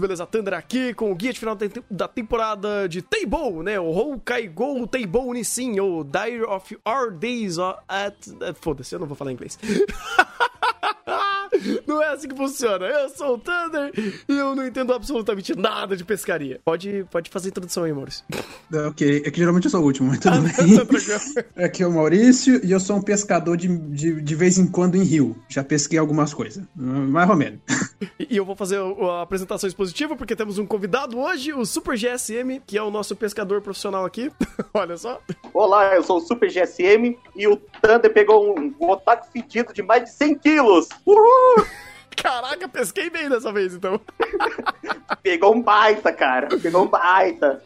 beleza? Thunder aqui com o guia de final da temporada de Teibou, né? O Houkaigo Teibou Nissin, ou Dire of Our Days at... Foda-se, eu não vou falar inglês. Não é assim que funciona. Eu sou o Thunder e eu não entendo absolutamente nada de pescaria. Pode, pode fazer a introdução aí, Maurício. É, ok, é que geralmente eu sou o último, mas tudo ah, bem. Tá Aqui é o Maurício e eu sou um pescador de, de, de vez em quando em rio. Já pesquei algumas coisas, mais ou menos. E eu vou fazer a apresentação expositiva porque temos um convidado hoje, o Super GSM, que é o nosso pescador profissional aqui. Olha só. Olá, eu sou o Super GSM e o Thunder pegou um, um otaku fedido de mais de 100 quilos. Uhul! Caraca, pesquei bem dessa vez, então. Pegou um baita, cara. Pegou um baita.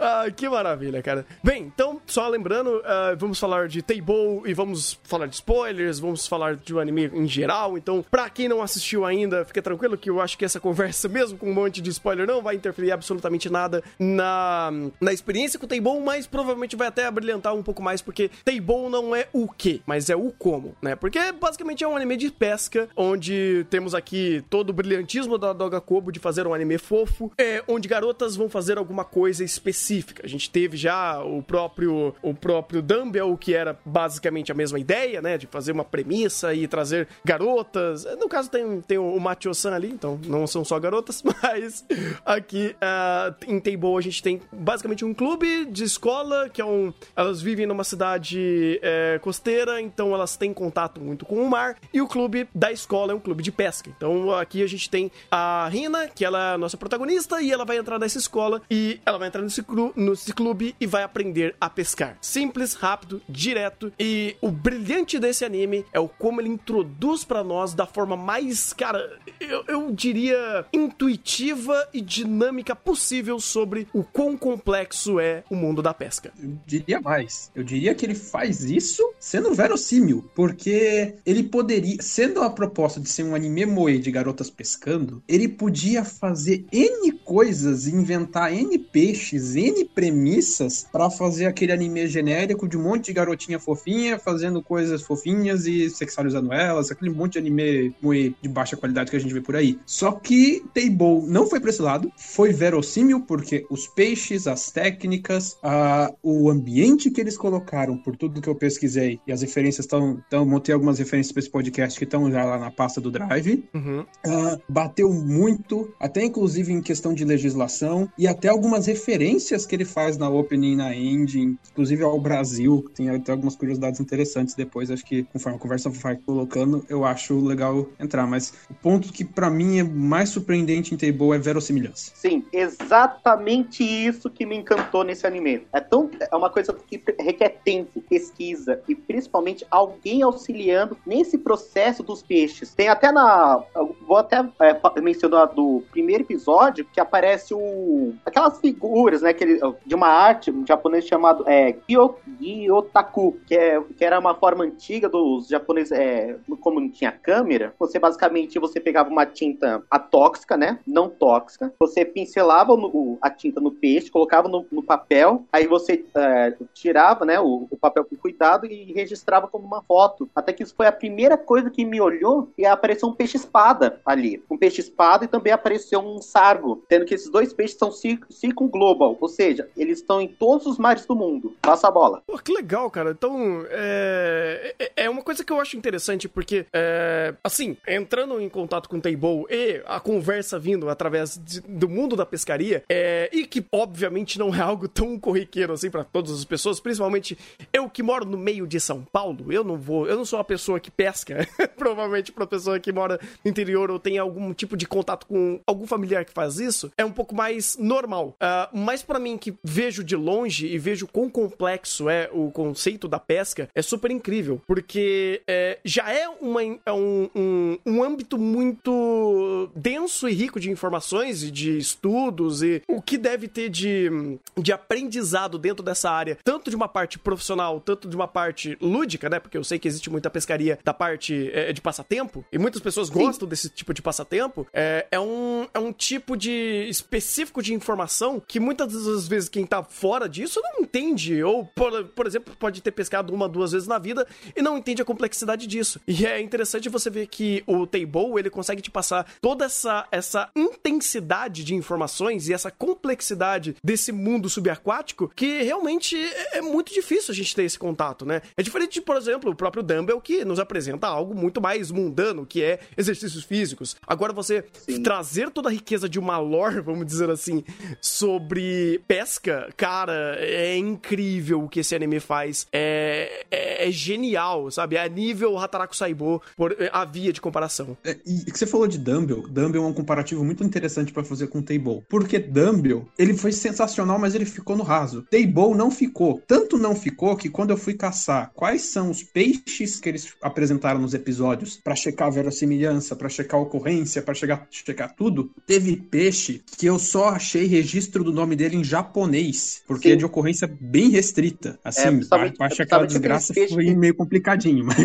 Ah, que maravilha, cara. Bem, então, só lembrando, uh, vamos falar de Table e vamos falar de spoilers, vamos falar de um anime em geral. Então, pra quem não assistiu ainda, fica tranquilo que eu acho que essa conversa, mesmo com um monte de spoiler, não vai interferir absolutamente nada na, na experiência com o Table, mas provavelmente vai até brilhantar um pouco mais, porque Table não é o que, mas é o como, né? Porque basicamente é um anime de pesca, onde temos aqui todo o brilhantismo da Doga Kobo de fazer um anime fofo, é, onde garotas vão fazer alguma coisa específica específica. A gente teve já o próprio o próprio Dumbbell, que era basicamente a mesma ideia, né? De fazer uma premissa e trazer garotas. No caso, tem, tem o Macho-san ali, então não são só garotas, mas aqui uh, em Table a gente tem basicamente um clube de escola, que é um. Elas vivem numa cidade é, costeira, então elas têm contato muito com o mar, e o clube da escola é um clube de pesca. Então aqui a gente tem a Rina, que ela é a nossa protagonista, e ela vai entrar nessa escola e ela vai entrar nesse clube no clube e vai aprender a pescar. Simples, rápido, direto. E o brilhante desse anime é o como ele introduz para nós da forma mais, cara, eu, eu diria intuitiva e dinâmica possível sobre o quão complexo é o mundo da pesca. Eu diria mais. Eu diria que ele faz isso sendo verossímil, porque ele poderia, sendo a proposta de ser um anime moe de garotas pescando, ele podia fazer N coisas, inventar N peixes, N premissas para fazer aquele anime genérico de um monte de garotinha fofinha fazendo coisas fofinhas e sexualizando elas, aquele monte de anime muito de baixa qualidade que a gente vê por aí. Só que Table não foi pra esse lado, foi verossímil porque os peixes, as técnicas, a, o ambiente que eles colocaram, por tudo que eu pesquisei, e as referências estão. Então, montei algumas referências para esse podcast que estão já lá na pasta do Drive. Uhum. Uh, bateu muito, até inclusive em questão de legislação, e até algumas referências que ele faz na opening, na ending, inclusive ao Brasil, tem até algumas curiosidades interessantes depois, acho que conforme a conversa vai colocando, eu acho legal entrar, mas o ponto que para mim é mais surpreendente em Table é verossimilhança. Sim, exatamente isso que me encantou nesse anime. É tão é uma coisa que requer tempo, pesquisa e principalmente alguém auxiliando nesse processo dos peixes. Tem até na vou até é, mencionar do primeiro episódio que aparece o aquelas figuras, né, que de uma arte um japonês chamado é, Gyotaku, que, é, que era uma forma antiga dos japoneses, é, como não tinha câmera, você basicamente você pegava uma tinta atóxica, né? Não tóxica, você pincelava no, a tinta no peixe, colocava no, no papel, aí você é, tirava né, o, o, papel com cuidado e registrava como uma foto. Até que isso foi a primeira coisa que me olhou e apareceu um peixe-espada ali. Um peixe-espada e também apareceu um sargo, tendo que esses dois peixes são circunglobal, ou seja, eles estão em todos os mares do mundo. Passa a bola. Pô, que legal, cara. Então, é, é, é uma coisa que eu acho interessante, porque, é... assim, entrando em contato com o Table e a conversa vindo através de, do mundo da pescaria, é... e que, obviamente, não é algo tão corriqueiro assim para todas as pessoas, principalmente eu que moro no meio de São Paulo, eu não vou, eu não sou uma pessoa que pesca, provavelmente pra pessoa que mora no interior ou tem algum tipo de contato com algum familiar que faz isso, é um pouco mais normal. Uh, mas para mim, que vejo de longe e vejo quão complexo é o conceito da pesca, é super incrível. Porque é, já é, uma, é um, um, um âmbito muito denso e rico de informações e de estudos e o que deve ter de, de aprendizado dentro dessa área, tanto de uma parte profissional, tanto de uma parte lúdica, né? Porque eu sei que existe muita pescaria da parte é, de passatempo e muitas pessoas Sim. gostam desse tipo de passatempo. É, é, um, é um tipo de específico de informação que muitas as vezes quem tá fora disso não entende, ou, por, por exemplo, pode ter pescado uma, duas vezes na vida e não entende a complexidade disso. E é interessante você ver que o Table, ele consegue te passar toda essa, essa intensidade de informações e essa complexidade desse mundo subaquático que realmente é, é muito difícil a gente ter esse contato, né? É diferente de, por exemplo, o próprio Dumbbell que nos apresenta algo muito mais mundano, que é exercícios físicos. Agora você Sim. trazer toda a riqueza de uma lore, vamos dizer assim, sobre pesca, cara, é incrível o que esse anime faz. É, é, é genial, sabe? É nível Hataraku Saibo, por é, a via de comparação. É, e que você falou de Dumbbell, Dumbbell é um comparativo muito interessante para fazer com Table. Porque Dumbbell, ele foi sensacional, mas ele ficou no raso. Table não ficou. Tanto não ficou que quando eu fui caçar quais são os peixes que eles apresentaram nos episódios para checar a verossimilhança, para checar ocorrência, para checar, checar tudo, teve peixe que eu só achei registro do nome dele em japonês, porque Sim. é de ocorrência bem restrita. Assim, é, para achar aquela desgraça foi que... meio complicadinho, mas,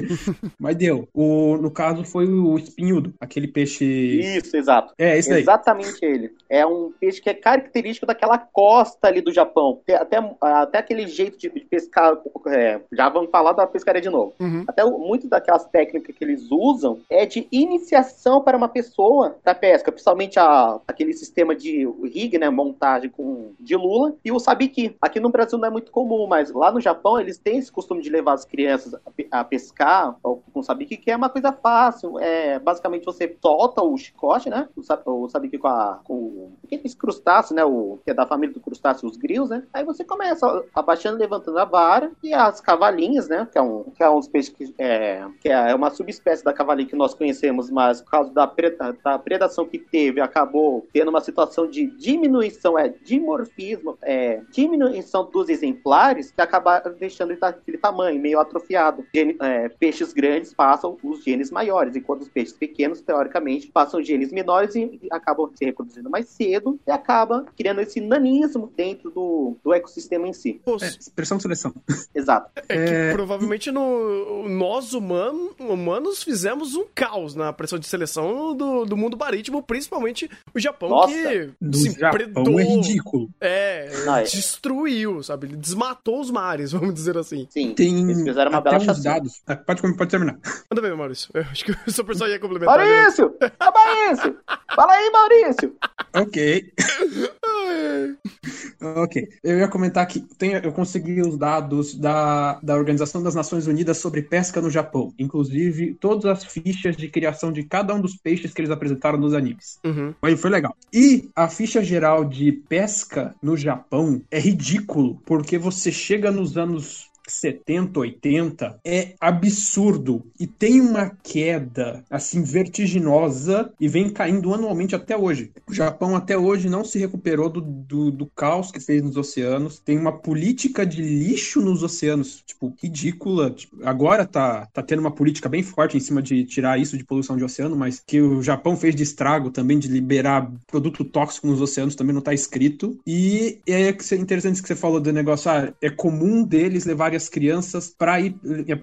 mas deu. O, no caso foi o espinhudo, aquele peixe. Isso, exato. É, esse daí. Exatamente ele. É um peixe que é característico daquela costa ali do Japão. Até, até aquele jeito de pescar. É, já vamos falar da pescaria de novo. Uhum. Até muito daquelas técnicas que eles usam é de iniciação para uma pessoa da pesca, principalmente a, aquele sistema de rig, né, montagem com de lula e o sabiki. Aqui no Brasil não é muito comum, mas lá no Japão eles têm esse costume de levar as crianças a, a pescar com sabiki, que é uma coisa fácil. É basicamente você solta o chicote, né, o, o sabiki com, a, com aqueles crustáceos, né, o que é da família do crustáceo, os grilos, né. Aí você começa abaixando, levantando a vara e as cavalinhas, né, que é um que é uns peixes que é, que é uma subespécie da cavalinha que nós conhecemos, mas por causa da, preda, da predação que teve, acabou tendo uma situação de diminuição, é dimorfismo, é, diminuição dos exemplares, que acabaram deixando ele daquele tamanho, meio atrofiado. Gene, é, peixes grandes passam os genes maiores, enquanto os peixes pequenos, teoricamente, passam genes menores e, e acabam se reproduzindo mais cedo e acaba criando esse nanismo dentro do, do ecossistema em si. É, expressão de seleção. Exato. É que é, provavelmente no, nós humanos, humanos fizemos um caos na pressão de seleção do, do mundo marítimo, principalmente o Japão, Nossa, que se Japão predou, é ridículo. É, ah, é, destruiu, sabe? Ele desmatou os mares, vamos dizer assim. Sim, tem eles fizeram uma bela uns dados. Ah, pode, pode terminar. Manda ver, Maurício. Eu acho que o seu pessoal ia complementar. Maurício! É Maurício! Fala aí, Maurício! ok. ok. Eu ia comentar que tem, eu consegui os dados da, da Organização das Nações Unidas sobre pesca no Japão. Inclusive, todas as fichas de criação de cada um dos peixes que eles apresentaram nos animes. Uhum. Mas foi legal. E a ficha geral de pesca no Japão é ridículo, porque você chega nos anos 70, 80 é absurdo e tem uma queda assim vertiginosa e vem caindo anualmente até hoje. O Japão até hoje não se recuperou do, do, do caos que fez nos oceanos. Tem uma política de lixo nos oceanos, tipo, ridícula. Tipo, agora tá, tá tendo uma política bem forte em cima de tirar isso de poluição de oceano, mas que o Japão fez de estrago também de liberar produto tóxico nos oceanos também não tá escrito. E é interessante que você falou do negócio, ah, é comum deles levarem as crianças para ir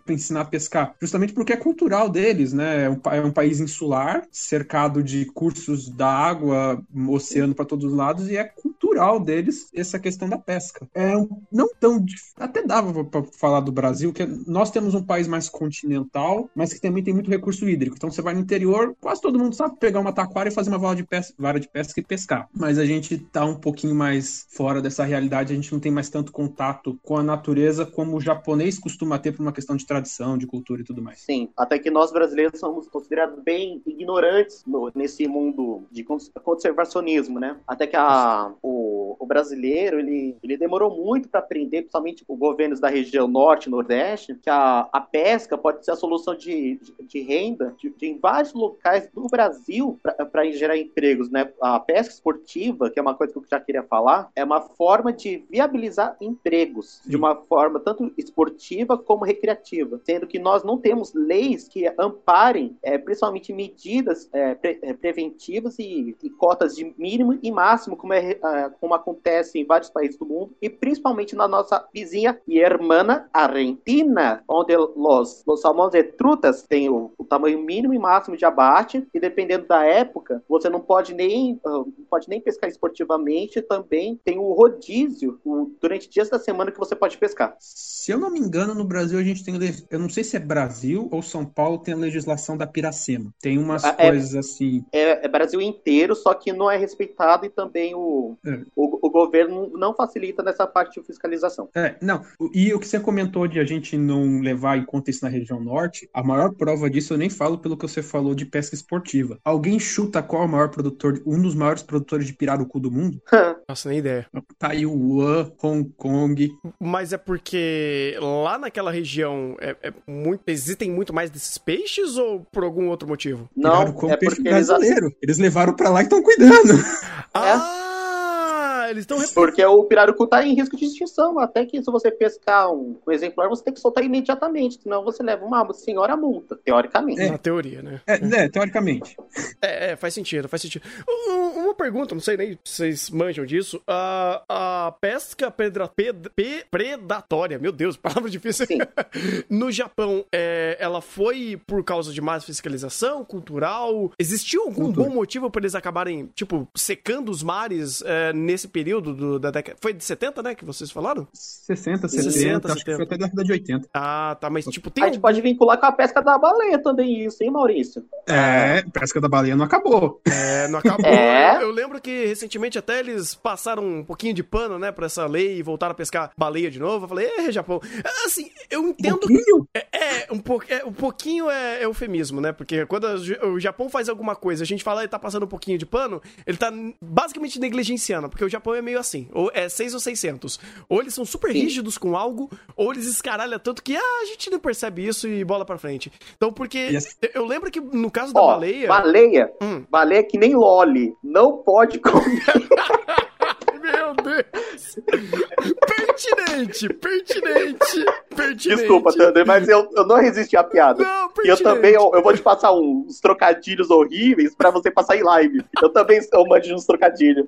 pra ensinar a pescar, justamente porque é cultural deles, né? É um, é um país insular, cercado de cursos da água, oceano para todos os lados, e é cultural deles essa questão da pesca. É um, não tão. Até dava para falar do Brasil, que nós temos um país mais continental, mas que também tem muito recurso hídrico. Então você vai no interior, quase todo mundo sabe pegar uma taquara e fazer uma vara de pesca, vara de pesca e pescar. Mas a gente tá um pouquinho mais fora dessa realidade, a gente não tem mais tanto contato com a natureza como japonês costuma ter por uma questão de tradição, de cultura e tudo mais. Sim, até que nós brasileiros somos considerados bem ignorantes no, nesse mundo de conservacionismo, né? Até que a, o, o brasileiro, ele, ele demorou muito para aprender, principalmente os governos da região norte e nordeste, que a, a pesca pode ser a solução de, de, de renda de, de, em vários locais do Brasil para gerar empregos, né? A pesca esportiva, que é uma coisa que eu já queria falar, é uma forma de viabilizar empregos Sim. de uma forma tanto esportiva como recreativa, sendo que nós não temos leis que amparem, é, principalmente medidas é, pre é, preventivas e, e, cotas de mínimo e máximo, como, é, é, como acontece em vários países do mundo, e principalmente na nossa vizinha e irmã Argentina, onde os, os salmões e trutas têm o, o tamanho mínimo e máximo de abate, e dependendo da época, você não pode nem, uh, pode nem pescar esportivamente, também tem o rodízio o, durante dias da semana que você pode pescar. Se eu não me engano, no Brasil a gente tem, eu não sei se é Brasil ou São Paulo, tem a legislação da Piracema. Tem umas ah, é, coisas assim. É, é, Brasil inteiro, só que não é respeitado e também o, é. o, o, governo não facilita nessa parte de fiscalização. É, não. E o que você comentou de a gente não levar em conta isso na região norte, a maior prova disso eu nem falo pelo que você falou de pesca esportiva. Alguém chuta qual é o maior produtor, um dos maiores produtores de pirarucu do mundo? Nossa, nem ideia. Taiwan, Hong Kong. Mas é porque lá naquela região é, é muito, existem muito mais desses peixes ou por algum outro motivo? Não, é peixe brasileiro. Eles... eles levaram para lá e estão cuidando. Ah! É eles estão. Porque o pirarucu tá em risco de extinção. Até que se você pescar um, um exemplar, você tem que soltar imediatamente. Senão você leva uma senhora multa, teoricamente. É. Na teoria, né? É, é teoricamente. É, é, faz sentido, faz sentido. uma pergunta, não sei nem se vocês manjam disso. A, a pesca pedra, ped, pe, predatória, meu Deus, palavra difícil. no Japão, é, ela foi por causa de mais fiscalização cultural? Existiu algum Cultura. bom motivo para eles acabarem, tipo, secando os mares é, nesse período? Período do, da década. Foi de 70, né? Que vocês falaram? 60, 70, 60, acho 70. que foi até a década de 80. Ah, tá, mas tipo, tem. A gente pode vincular com a pesca da baleia também, isso, hein, Maurício? É, pesca da baleia não acabou. É, não acabou. é. Eu lembro que recentemente até eles passaram um pouquinho de pano, né, pra essa lei e voltaram a pescar baleia de novo. Eu falei, é, Japão. Assim, eu entendo. Um pouquinho? É, é um, po... é, um pouquinho é, é eufemismo, né? Porque quando o Japão faz alguma coisa, a gente fala, ele tá passando um pouquinho de pano, ele tá basicamente negligenciando, porque o Japão é meio assim, ou é 6 ou 600. Ou eles são super Sim. rígidos com algo, ou eles escaralham tanto que ah, a gente não percebe isso e bola pra frente. Então, porque yes. eu lembro que no caso da Ó, baleia. Baleia, hum. baleia é que nem Loli, não pode comer. Meu Deus! pertinente, pertinente, pertinente. Desculpa, Thunder, mas eu, eu não resisti à piada. Não, pertinente. E eu também, eu, eu, vou te passar uns trocadilhos horríveis pra você passar em live. Eu também eu mando uns trocadilhos.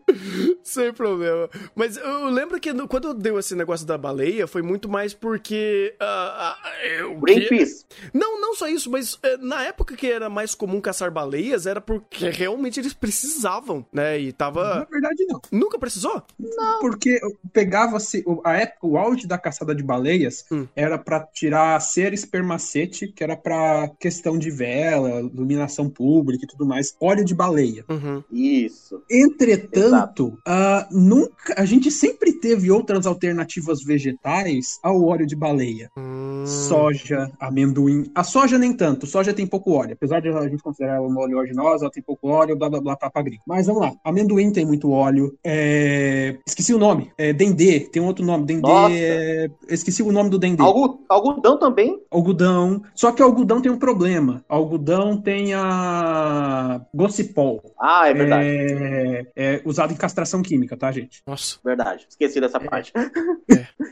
Sem problema. Mas eu lembro que no, quando deu esse negócio da baleia, foi muito mais porque... Uh, uh, Greenpeace. Que... Não, não só isso, mas uh, na época que era mais comum caçar baleias, era porque realmente eles precisavam, né? E tava... Na verdade, não. Nunca precisou? Não. Porque pegava-se. A época, o auge da caçada de baleias hum. era para tirar cera espermacete, que era para questão de vela, iluminação pública e tudo mais. Óleo de baleia. Uhum. Isso. Entretanto, uh, nunca, a gente sempre teve outras alternativas vegetais ao óleo de baleia. Hum. Soja, amendoim. A soja nem tanto. Soja tem pouco óleo. Apesar de a gente considerar ela uma oleaginosa, ela tem pouco óleo, blá blá blá pra agrícola. Mas vamos lá. Amendoim tem muito óleo. É... Esqueci o nome. É Dendê. Tem um outro nome. Dendê. É... Esqueci o nome do Dendê. Algodão também? Algodão. Só que algodão tem um problema. Algodão tem a Gossipol. Ah, é verdade. É... é usado em castração química, tá, gente? Nossa. Verdade. Esqueci dessa é. parte.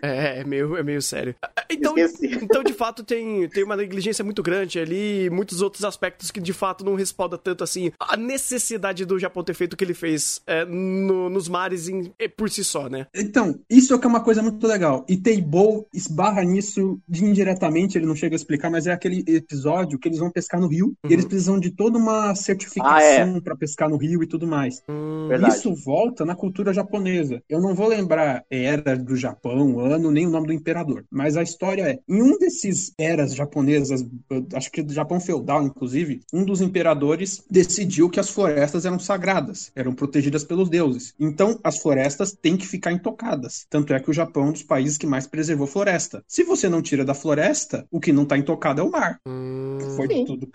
É, é, meio, é meio sério. Então, então, de fato, tem, tem uma negligência muito grande ali, muitos outros aspectos que de fato não respalda tanto assim a necessidade do Japão ter feito o que ele fez é, no, nos mares em, por si só, né? Então, isso é que é uma coisa muito legal. E Teibou esbarra nisso de indiretamente, ele não chega a explicar, mas é aquele episódio que eles vão pescar no rio uhum. e eles precisam de toda uma certificação ah, é. para pescar no rio e tudo mais. Hum, isso volta na cultura japonesa. Eu não vou lembrar era do Japão, ano, nem o nome do imperador, mas a história é, em um desses eras japonesas, acho que do Japão feudal, inclusive, um dos imperadores decidiu que as florestas eram sagradas, eram protegidas pelos deuses. Então, as florestas têm que ficar intocadas. Tanto é que o Japão é um dos países que mais preservou floresta. Se você não tira da floresta, o que não está intocado é o mar. Hum, Foi sim. tudo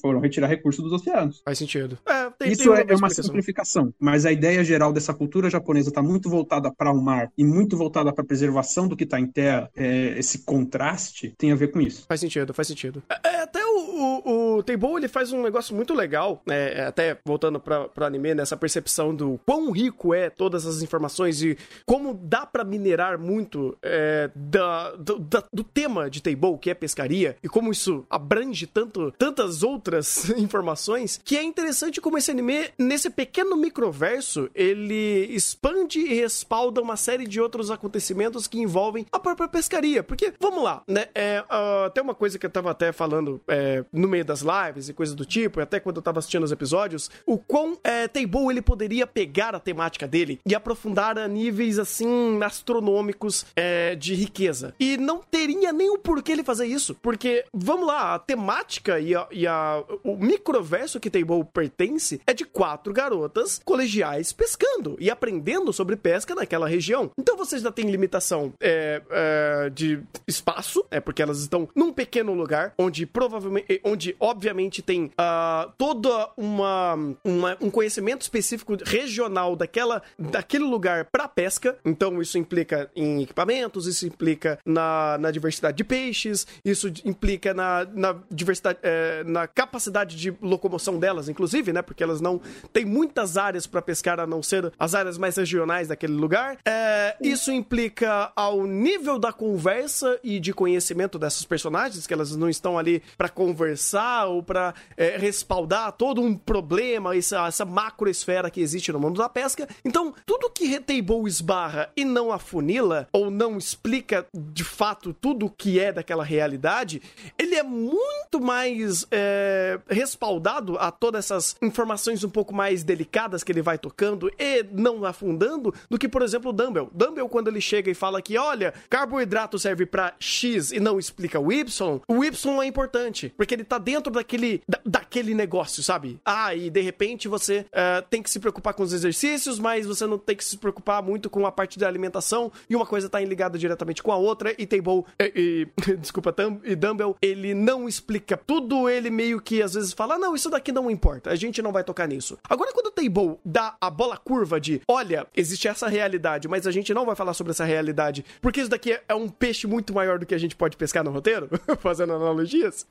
foram retirar recursos dos oceanos. Faz sentido. É, tem, Isso tem é, é uma simplificação, mas a ideia geral dessa cultura japonesa está muito voltada para o mar e muito voltada para a preservação do que está em terra. É, esse contraste tem a ver com isso. Faz sentido, faz sentido. É, é até o, o, o Teibo, ele faz um negócio muito legal, né? Até voltando para o anime, nessa percepção do quão rico é todas as informações e como dá para minerar muito é, da, do, da, do, tema de Table, que é pescaria, e como isso abrange tanto, tantas outras informações, que é interessante como esse anime, nesse pequeno microverso, ele expande e respalda uma série de outros acontecimentos que envolvem a própria pescaria. Porque, vamos lá, né? É, uh, até uma coisa que eu tava até falando é, no meio das, lives e coisas do tipo, e até quando eu tava assistindo os episódios, o quão é, Table ele poderia pegar a temática dele e aprofundar a níveis assim astronômicos é, de riqueza. E não teria nem o porquê ele fazer isso, porque vamos lá, a temática e, a, e a, o microverso que Table pertence é de quatro garotas colegiais pescando e aprendendo sobre pesca naquela região. Então você já tem limitação é, é, de espaço, é porque elas estão num pequeno lugar onde provavelmente, onde obviamente tem uh, toda uma, uma, um conhecimento específico regional daquela, daquele lugar para pesca. Então isso implica em equipamentos, isso implica na, na diversidade de peixes, isso implica na, na diversidade, é, na capacidade de locomoção delas, inclusive, né? Porque elas não têm muitas áreas para pescar a não ser as áreas mais regionais daquele lugar. É, isso implica ao nível da conversa e de conhecimento dessas personagens, que elas não estão ali para conversar ou para é, respaldar todo um problema, essa, essa macroesfera que existe no mundo da pesca. Então, tudo que Retable esbarra e não afunila, ou não explica de fato tudo o que é daquela realidade, ele é muito mais é, respaldado a todas essas informações um pouco mais delicadas que ele vai tocando e não afundando do que, por exemplo, o Dumbbell. Dumbbell, quando ele chega e fala que, olha, carboidrato serve para X e não explica o Y, o Y é importante, porque ele tá dentro daquele, da, daquele negócio, sabe? Ah, e de repente você uh, tem que se preocupar com os exercícios, mas você não tem que se preocupar muito com a parte da alimentação, e uma coisa tá ligada diretamente com a outra, e Table, e, e, desculpa, e Dumbbell, ele não explica tudo, ele meio que às vezes fala, não, isso daqui não importa, a gente não vai tocar nisso. Agora, quando o Table dá a bola curva de, olha, existe essa realidade, mas a gente não vai falar sobre essa realidade, porque isso daqui é um peixe muito maior do que a gente pode pescar no roteiro, fazendo analogias,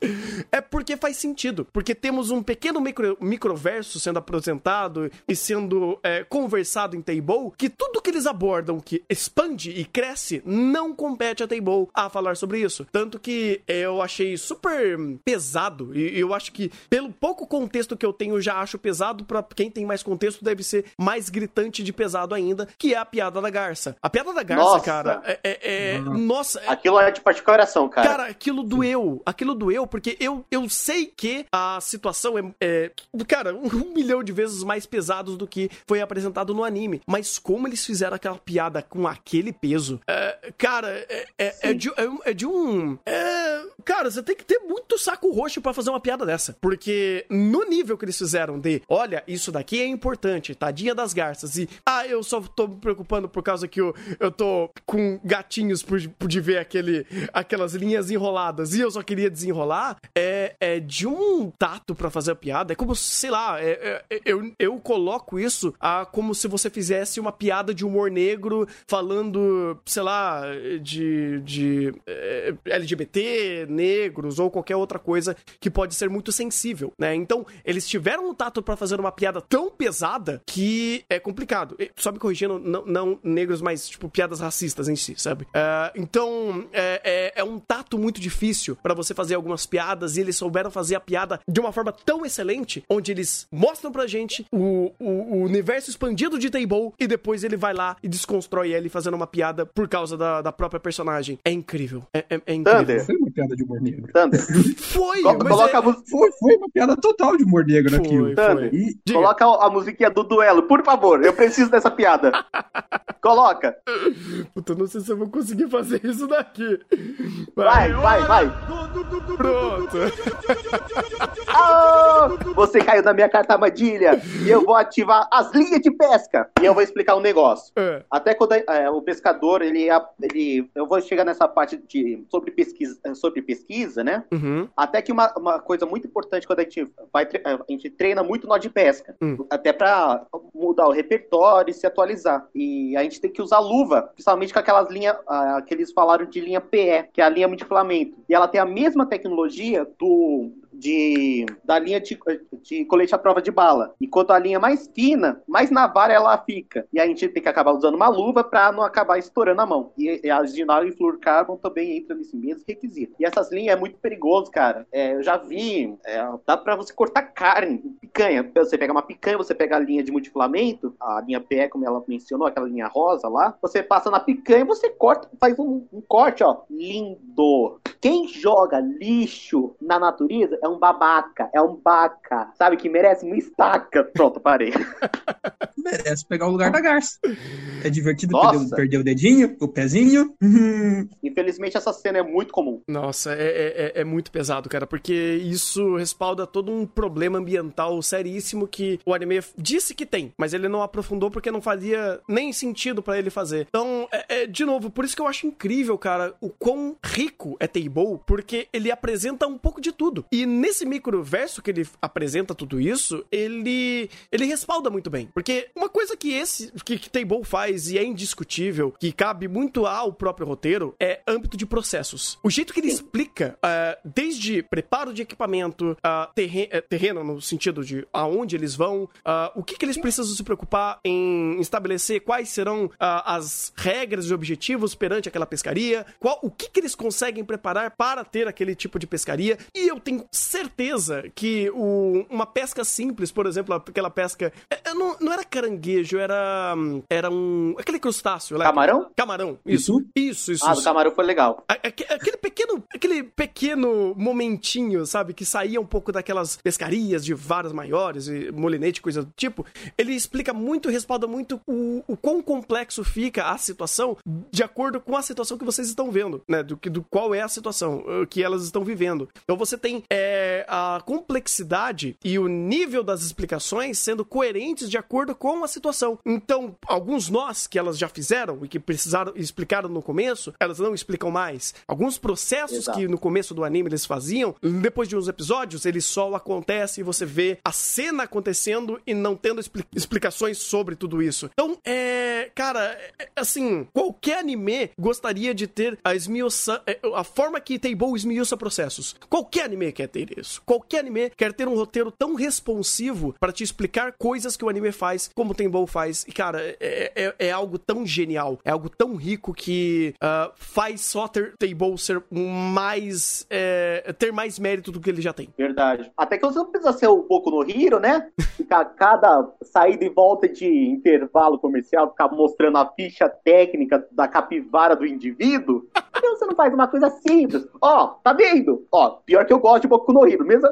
é porque faz sentido, porque temos um pequeno micro, microverso sendo apresentado e sendo é, conversado em Table, que tudo que eles abordam que expande e cresce não compete a Table a falar sobre isso. Tanto que eu achei super pesado, e eu acho que pelo pouco contexto que eu tenho, já acho pesado, para quem tem mais contexto deve ser mais gritante de pesado ainda, que é a piada da garça. A piada da garça, nossa. cara, é, é, é nossa. É aquilo é de partir coração, cara. Cara, aquilo doeu. Aquilo doeu, porque eu, eu sei que a situação é, é cara, um, milhão de vezes mais pesados do que foi apresentado no anime. Mas como eles fizeram aquela piada com aquele peso, é, cara, é, é, é de, é, de, um. cara, você tem que ter muito saco roxo para fazer uma piada dessa. Porque no nível que eles fizeram de, olha, isso daqui é importante, tadinha das garças, e, ah, eu só tô me preocupando por causa que eu, eu tô com gatinhos por, por de ver aquele, aquelas linhas enroladas e eu só queria desenrolar, é, é de um tato para fazer a piada. É como, sei lá, é, é, eu, eu coloco isso a, como se você fizesse uma piada de humor negro falando, sei lá, de, de é, LGBT, negros ou qualquer outra coisa que pode ser muito sensível, né? Então, eles tiveram um tato para fazer uma piada tão pesada que é complicado. Só me corrigindo, não, não negros, mas, tipo, piadas racistas em si, sabe? Uh, então, é, é, é, um tato muito difícil para você fazer algumas piadas e eles souberam fazer a piada de uma forma tão excelente, onde eles mostram pra gente o, o, o universo expandido de Table e depois ele vai lá e desconstrói ele fazendo uma piada por causa da, da própria personagem. É incrível. É, é, é incrível. Thunder. Foi uma piada de humor negro. Thunder. foi, mas coloca é... a... foi, foi uma piada total de humor negro foi, naquilo. Thunder. E... Coloca a, a musiquinha do duelo, por favor. Eu preciso dessa piada. Coloca. Puta, não sei se eu vou conseguir fazer isso daqui. Vai, vai, vai. Pronto. Oh, você caiu na minha carta armadilha e eu vou ativar as linhas de pesca. E eu vou explicar um negócio. É. Até quando é, o pescador, ele, ele. Eu vou chegar nessa parte de, sobre, pesquisa, sobre pesquisa, né? Uhum. Até que uma, uma coisa muito importante quando a gente vai. A gente treina muito nó de pesca. Uhum. Até pra mudar o repertório e se atualizar. E a gente tem que usar luva, principalmente com aquelas linhas que eles falaram de linha PE, que é a linha multifilamento. E ela tem a mesma tecnologia do de, da linha de, de colete à prova de bala. E quanto a linha mais fina, mais na vara ela fica. E a gente tem que acabar usando uma luva para não acabar estourando a mão. E, e a ginal e fluorocarbon também entra nesse mesmo requisito. E essas linhas é muito perigoso, cara. É, eu já vi, é, dá para você cortar carne, picanha. Você pega uma picanha, você pega a linha de multifilamento, a linha PE, como ela mencionou, aquela linha rosa lá, você passa na picanha, você corta, faz um, um corte, ó, lindo. Quem joga lixo na natureza é um babaca, é um baca, sabe? Que merece uma estaca. Pronto, parei. Merece pegar o lugar da garça. É divertido perder, perder, o dedinho, o pezinho. Infelizmente, essa cena é muito comum. Nossa, é, é, é, é muito pesado, cara, porque isso respalda todo um problema ambiental seríssimo que o anime disse que tem, mas ele não aprofundou porque não fazia nem sentido para ele fazer. Então, é, é, de novo, por isso que eu acho incrível, cara, o quão rico é Table, porque ele apresenta um pouco de tudo. E nesse microverso que ele apresenta tudo isso, ele ele respalda muito bem. Porque uma coisa que esse que, que Table faz e é indiscutível, que cabe muito ao próprio roteiro, é âmbito de processos. O jeito que ele explica, uh, desde preparo de equipamento, uh, terreno, uh, terreno no sentido de aonde eles vão, uh, o que, que eles precisam se preocupar em estabelecer quais serão as regras e objetivos perante aquela pescaria, qual, o que, que eles conseguem preparar para ter aquele tipo de pescaria. E eu tenho certeza que o, uma pesca simples, por exemplo, aquela pesca. É, não, não era caranguejo, era. Era um. Aquele crustáceo, né? Camarão? Camarão, isso. Isso, isso. Ah, isso. do camarão foi legal. Aquele pequeno, aquele pequeno momentinho, sabe, que saía um pouco daquelas pescarias de varas maiores e molinete, coisa do tipo, ele explica muito respalda muito o, o quão complexo fica a situação de acordo com a situação que vocês estão vendo, né? Do, do qual é a situação que elas estão vivendo. Então você tem é, a complexidade e o nível das explicações sendo coerentes de acordo com a situação. Então, alguns nós que elas já fizeram e que precisaram explicaram no começo, elas não explicam mais. Alguns processos Exato. que no começo do anime eles faziam, depois de uns episódios, ele só acontece e você vê a cena acontecendo e não tendo expli explicações sobre tudo isso. Então, é. Cara, é, assim, qualquer anime gostaria de ter a esmiuça. É, a forma que Table esmiuça processos. Qualquer anime quer ter isso. Qualquer anime quer ter um roteiro tão responsivo para te explicar coisas que o anime faz, como o Table faz. E, cara, é, é, é, algo tão genial, é algo tão rico que uh, faz só ter Table ser mais. É, ter mais mérito do que ele já tem. Verdade. Até que você não precisa ser um pouco no Hiro, né? Ficar cada saída e volta de intervalo comercial, ficar mostrando a ficha técnica da capivara do indivíduo. Por que você não faz uma coisa simples? Ó, tá vendo? Ó, pior que eu gosto de Boku no Hiro. Mesmo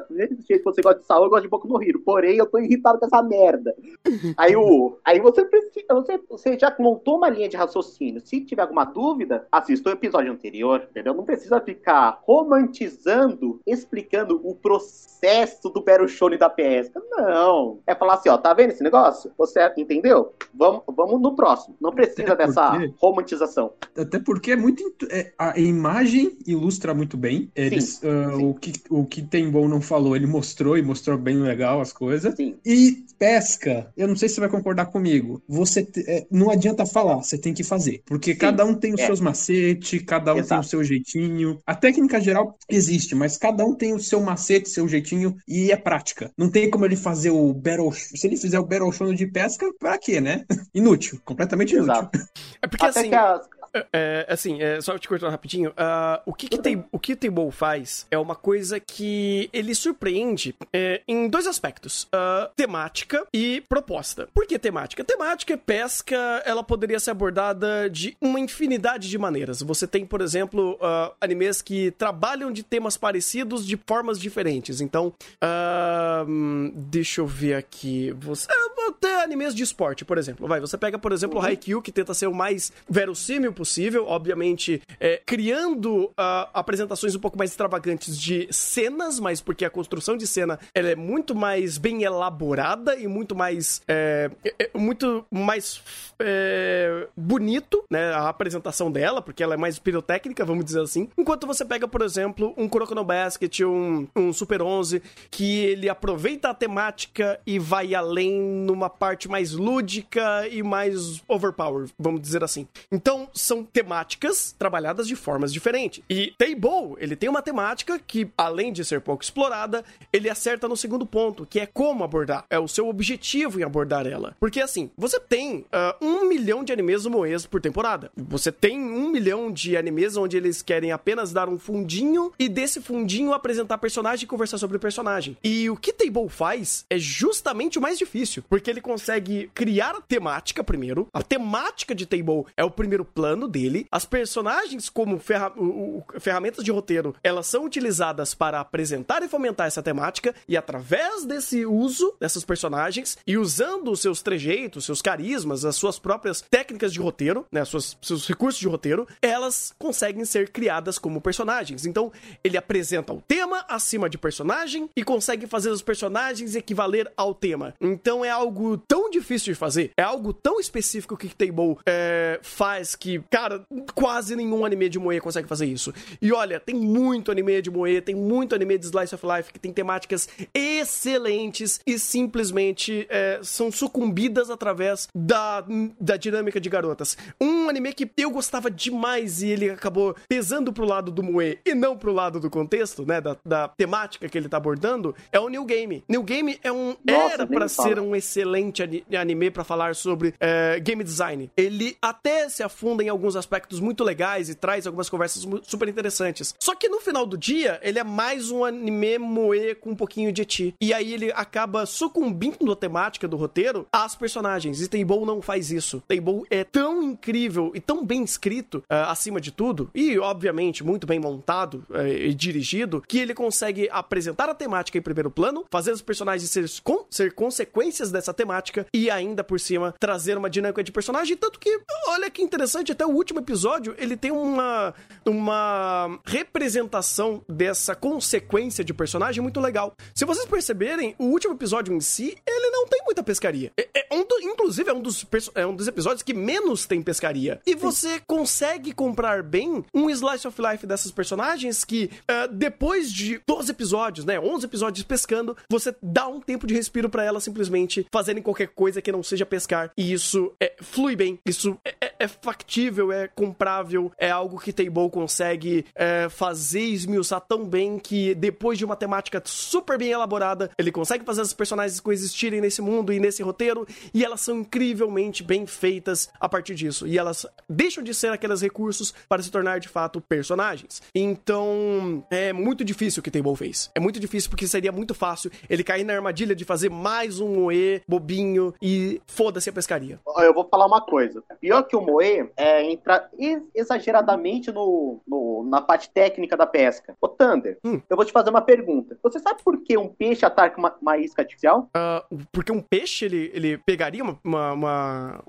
jeito que você gosta de Saul, eu gosto de Boku no Hiro. Porém, eu tô irritado com essa merda. Aí, o, aí você precisa. Você, você já montou uma linha de raciocínio. Se tiver alguma dúvida, assista o episódio anterior, entendeu? Não precisa ficar romantizando, explicando o processo do Battle da pesca. Não. É falar assim, ó, tá vendo esse negócio? Você entendeu? Vamos, vamos no próximo. Não precisa dessa romantização. Até porque é muito. É, a imagem ilustra muito bem. Eles, sim, uh, sim. O, que, o que tem bom não falou, ele mostrou e mostrou bem legal as coisas. Sim. E pesca, eu não sei se você vai concordar comigo. Você te, é, não adianta falar, você tem que fazer. Porque sim, cada um tem os é. seus macetes, cada um Exato. tem o seu jeitinho. A técnica geral existe, mas cada um tem o seu macete, seu jeitinho e é prática. Não tem como ele fazer o Battle. Se ele fizer o Battle Show de pesca, pra quê, né? Inútil. Completamente inútil. Exato. É porque Até assim. Que as, é, assim, é, só te cortando rapidinho, uh, o que que, tem, o que Table faz é uma coisa que ele surpreende é, em dois aspectos, uh, temática e proposta. Por que temática? Temática, pesca, ela poderia ser abordada de uma infinidade de maneiras. Você tem, por exemplo, uh, animes que trabalham de temas parecidos de formas diferentes. Então, deixa eu ver aqui, você... Até animes de esporte, por exemplo. Vai, você pega, por exemplo, o uhum. Haikyuu, que tenta ser o mais verossímil possível possível, obviamente é, criando uh, apresentações um pouco mais extravagantes de cenas, mas porque a construção de cena ela é muito mais bem elaborada e muito mais é, é, é muito mais é, bonito, né, a apresentação dela, porque ela é mais pirotécnica, vamos dizer assim. Enquanto você pega, por exemplo, um Kuroko no Basket, um, um Super 11, que ele aproveita a temática e vai além numa parte mais lúdica e mais overpower, vamos dizer assim. Então, são são temáticas trabalhadas de formas diferentes. E Table, ele tem uma temática que, além de ser pouco explorada, ele acerta no segundo ponto, que é como abordar. É o seu objetivo em abordar ela. Porque assim, você tem uh, um milhão de animes moes por temporada. Você tem um milhão de animes onde eles querem apenas dar um fundinho e desse fundinho apresentar personagem e conversar sobre o personagem. E o que Table faz é justamente o mais difícil, porque ele consegue criar a temática primeiro. A temática de Table é o primeiro plano dele. As personagens, como ferra o, o, ferramentas de roteiro, elas são utilizadas para apresentar e fomentar essa temática, e através desse uso dessas personagens e usando os seus trejeitos, seus carismas, as suas próprias técnicas de roteiro, né, suas, seus recursos de roteiro, elas conseguem ser criadas como personagens. Então, ele apresenta o tema acima de personagem e consegue fazer os personagens equivaler ao tema. Então, é algo tão difícil de fazer, é algo tão específico que Table é, faz que, cara, quase nenhum anime de moe consegue fazer isso. E olha, tem muito anime de moe, tem muito anime de Slice of Life que tem temáticas excelentes e simplesmente é, são sucumbidas através da, da dinâmica de garotas. Um anime que eu gostava demais e ele acabou pesando pro lado do moe e não pro lado do contexto, né, da, da temática que ele tá abordando, é o New Game. New Game é um Nossa, era para ser um excelente anime para falar sobre é, game design. Ele até se afunda em alguns aspectos muito legais e traz algumas conversas super interessantes. Só que no final do dia, ele é mais um anime moe com um pouquinho de eti. E aí ele acaba sucumbindo à temática do roteiro às personagens. E Table não faz isso. Table é tão incrível e tão bem escrito, uh, acima de tudo, e obviamente muito bem montado uh, e dirigido, que ele consegue apresentar a temática em primeiro plano, fazer os personagens ser, con ser consequências dessa temática e ainda por cima trazer uma dinâmica de personagem. Tanto que, olha que interessante, até o último episódio ele tem uma, uma representação dessa consequência de personagem muito legal. Se vocês perceberem, o último episódio em si, ele não tem muita pescaria. É, é um do, inclusive, é um, dos, é um dos episódios que menos tem pescaria. E você consegue comprar bem um slice of life dessas personagens que, uh, depois de 12 episódios, né, 11 episódios pescando, você dá um tempo de respiro para elas simplesmente fazerem qualquer coisa que não seja pescar. E isso é, flui bem. Isso é, é, é é comprável, é algo que Table consegue é, fazer esmiuçar tão bem que depois de uma temática super bem elaborada, ele consegue fazer as personagens coexistirem nesse mundo e nesse roteiro, e elas são incrivelmente bem feitas a partir disso. E elas deixam de ser aqueles recursos para se tornar de fato personagens. Então, é muito difícil o que Table fez. É muito difícil porque seria muito fácil ele cair na armadilha de fazer mais um Moe bobinho e foda-se a pescaria. Eu vou falar uma coisa. Pior que o Moe é entrar exageradamente no, no, na parte técnica da pesca. Ô, Thunder, hum. eu vou te fazer uma pergunta. Você sabe por que um peixe ataca uma, uma isca artificial? Uh, porque um peixe, ele, ele pegaria uma, uma, uma,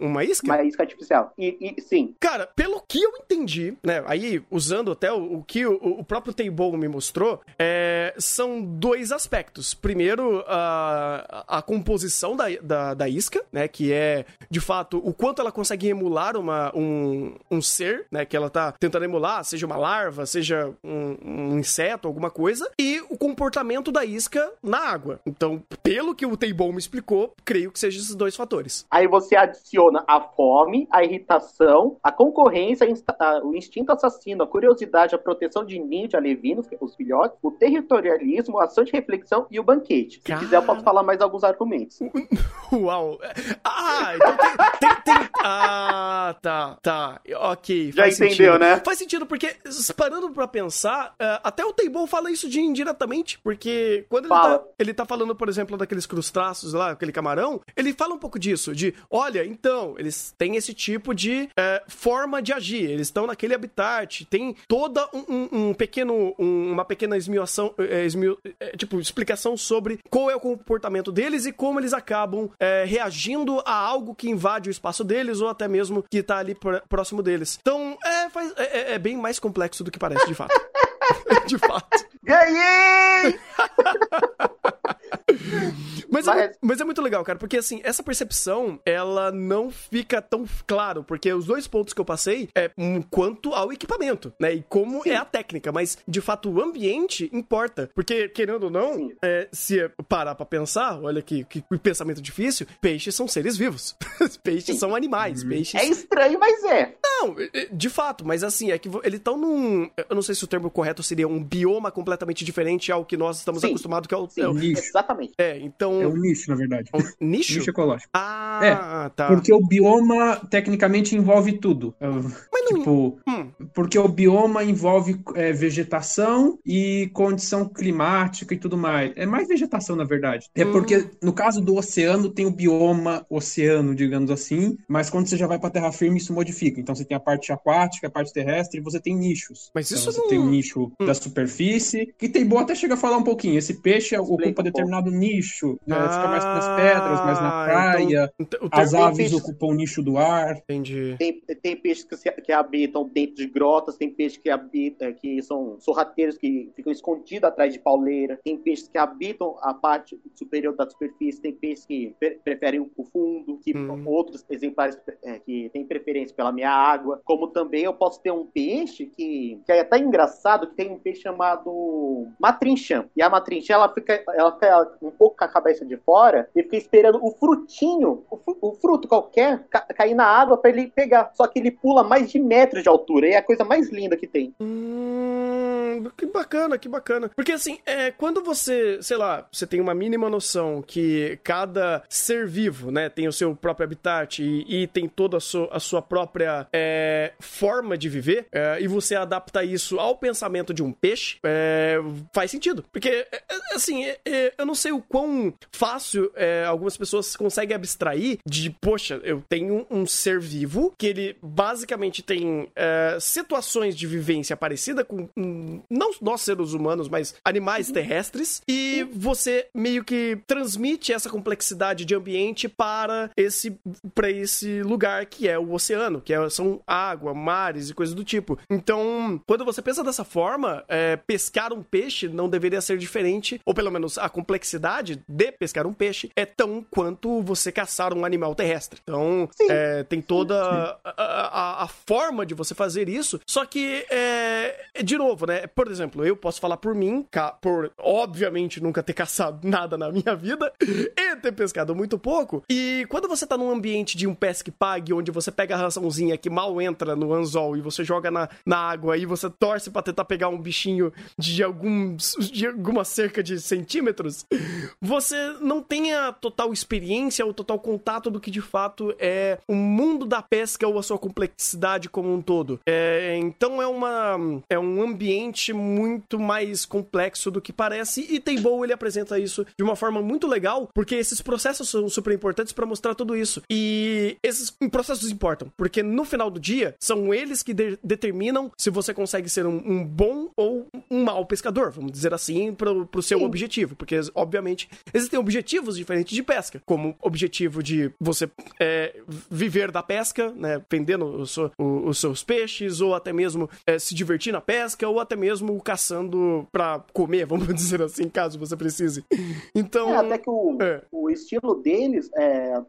uma isca? Uma isca artificial. E, e, sim. Cara, pelo que eu entendi, né, aí usando até o, o que o, o, próprio Table me mostrou, é, são dois aspectos. Primeiro, a, a composição da, da, da isca, né, que é, de fato, o quanto ela consegue emular uma, um, um ser, né, que ela tá tentando emular, seja uma larva, seja um, um inseto, alguma coisa, e o comportamento da isca na água. Então, pelo que o Table me explicou, creio que sejam esses dois fatores. Aí você adiciona a fome, a irritação, a concorrência, o instinto assassino, a curiosidade, a proteção de ninho de alevinos, que é os filhotes, o territorialismo, a ação de reflexão e o banquete. Se Cara... quiser, eu posso falar mais alguns argumentos. Uau! Ah, então tem, tem, tem... Ah, tá, tá. Ok. Já entendeu, sentido. né? Faz sentido, porque parando pra pensar, uh, até o Table fala isso de indiretamente, porque quando ele tá, ele tá falando, por exemplo, daqueles crustáceos lá, aquele camarão, ele fala um pouco disso, de, olha, então, eles têm esse tipo de uh, forma de agir, eles estão naquele habitat, tem toda um, um, um pequeno, um, uma pequena esmiuação, é, esmiu, é, tipo, explicação sobre qual é o comportamento deles e como eles acabam é, reagindo a algo que invade o espaço deles ou até mesmo que tá ali próximo deles. Então, é, faz, é, é bem mais complexo do que parece, de fato. de fato. Ganhei! Mas, é mas... É, mas, é, muito legal, cara, porque assim, essa percepção, ela não fica tão claro, porque os dois pontos que eu passei é um, quanto ao equipamento, né? E como Sim. é a técnica, mas de fato o ambiente importa, porque querendo ou não, é, se parar pra pensar, olha que, que, que pensamento difícil, peixes são seres vivos. peixes Sim. são animais, uhum. peixes... É estranho, mas é. Não, de fato, mas assim, é que eles estão num... Eu não sei se o termo correto seria um bioma completamente diferente ao que nós estamos Sim. acostumados, que é o... Sim, é o... exatamente. É, então... É um nicho, na verdade. Um nicho? Nicho ecológico. Ah, é, tá. Porque o bioma, tecnicamente, envolve tudo. Mas não Tipo, hum. porque o bioma envolve é, vegetação e condição climática e tudo mais. É mais vegetação, na verdade. É hum. porque, no caso do oceano, tem o bioma oceano, digamos assim, mas quando você já vai pra terra firme, isso modifica. Então você tem a parte aquática, a parte terrestre, e você tem nichos. Mas então, isso você não... tem o nicho hum. da superfície, que tem boa até chega a falar um pouquinho. Esse peixe Explica ocupa um determinado nicho, né? ah, fica mais nas pedras, mais na então, praia. Então, As aves peixe... ocupam o nicho do ar. Entendi. Tem, tem peixes que, que habitam dentro de grotas, tem peixes que habitam, que são sorrateiros que ficam escondidos atrás de pauleira, tem peixes que habitam a parte superior da superfície, tem peixes que pre preferem o fundo, que hum. outros exemplares é, que têm preferência pela minha água, como também eu posso ter um peixe que, que é até engraçado, que tem um peixe chamado matrinchã, e a matrinchã ela fica, ela fica um pouco com a cabeça de fora e fica esperando o frutinho, o, o fruto qualquer, ca cair na água para ele pegar, só que ele pula mais de metros de altura, e é a coisa mais linda que tem. Hum, que bacana, que bacana. Porque assim, é, quando você, sei lá, você tem uma mínima noção que cada ser vivo, né, tem o seu próprio habitat e, e tem toda a sua, a sua própria é, forma de viver, é, e você adapta isso ao pensamento de um peixe, é, faz sentido. Porque, é, é, assim, eu não sei o quão fácil algumas pessoas conseguem abstrair de, poxa, eu tenho um ser vivo que ele basicamente tem situações de vivência parecida com, um, não nós seres humanos, mas animais uhum. terrestres, e você meio que transmite essa complexidade de ambiente para esse, para esse lugar que é o oceano, que é, são água, mares e coisas do tipo. Então, quando você pensa dessa forma, é, pescar um peixe não deveria ser diferente, ou pelo menos a complexidade de pescar um peixe é tão quanto você caçar um animal terrestre. Então, é, tem toda a, a, a, forma de você fazer isso, só que, é, de novo, né? Por exemplo, eu posso falar por mim, por obviamente nunca ter caçado nada na minha vida e ter pescado muito pouco. E quando você tá num ambiente de um pesque pague, onde você pega a raçãozinha que mal entra no anzol e você joga na, na água e você torce para tentar pegar um bichinho de, alguns, de alguma cerca de centímetros, você não tem a total experiência ou total contato do que de fato é o mundo da pesca ou a sua complexidade como um todo. É, então é uma é um ambiente muito mais complexo do que parece e Table ele apresenta isso de uma forma muito legal, porque esses processos são super importantes para mostrar tudo isso. E esses processos importam, porque no final do dia são eles que de determinam se você consegue ser um, um, bom ou um mau pescador, vamos dizer assim, pro, pro seu Sim. objetivo, porque obviamente existem objetivos diferentes de pesca, como objetivo de você é, viver da pesca, né, vendendo o seu, o, os seus peixes, ou até mesmo é, se divertir na pesca, ou até mesmo caçando para comer, vamos dizer assim, caso você precise. Então. É, até que o, é. o estilo deles, é,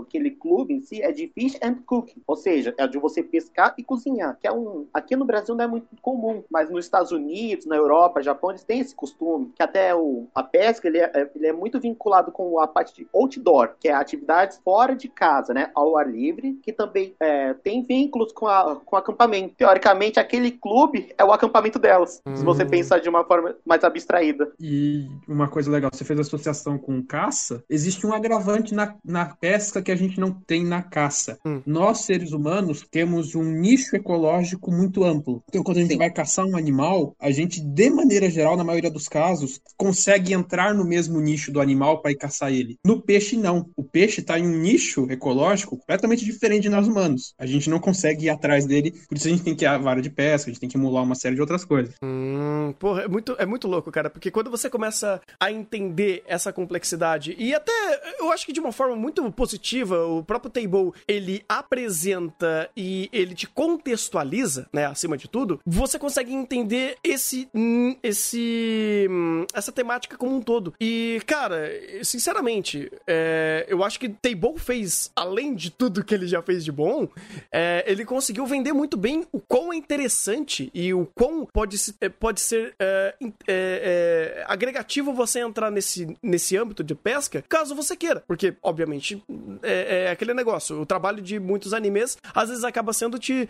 aquele clube em si, é de fish and cooking, ou seja, é de você pescar e cozinhar, que é um. Aqui no Brasil não é muito comum, mas nos Estados Unidos, na Europa, Japão, eles têm esse costume, que até o, a pesca ele é, ele é muito vinculado com a parte de outdoor, que é atividades fora de casa, né, ao ar livre, que também é, tem vínculos com, a, com o acampamento. Teoricamente, aquele clube é o acampamento delas, hum. se você hum. pensar de uma forma mais abstraída. E uma coisa legal, você fez associação com caça, existe um agravante na, na pesca que a gente não tem na caça. Hum. Nós, seres humanos, temos um nicho ecológico muito amplo. Então, quando a gente Sim. vai caçar um animal, a gente, de maneira geral, na maioria dos casos, consegue entrar no mesmo nicho do animal para ir caçar ele. No peixe, não. O peixe está em um nicho ecológico completamente diferente de nós humanos. A gente não consegue ir atrás dele, por isso a gente tem que ir à vara de pesca, a gente tem que emular uma série de outras coisas. Hum, porra, é muito, é muito louco, cara, porque quando você começa a entender essa complexidade, e até eu acho que de uma forma muito positiva, o próprio Table ele apresenta e ele te contextualiza, né, acima de tudo, você consegue entender esse, hum, esse, hum, essa temática como um todo. E, cara, sinceramente, é, eu acho que Table fez, além de tudo que ele já fez de bom, é, ele conseguiu vender muito bem o quão é interessante e o quão pode se, é, pode ser é, é, agregativo você entrar nesse, nesse âmbito de pesca, caso você queira. Porque, obviamente, é, é aquele negócio. O trabalho de muitos animes às vezes acaba sendo te.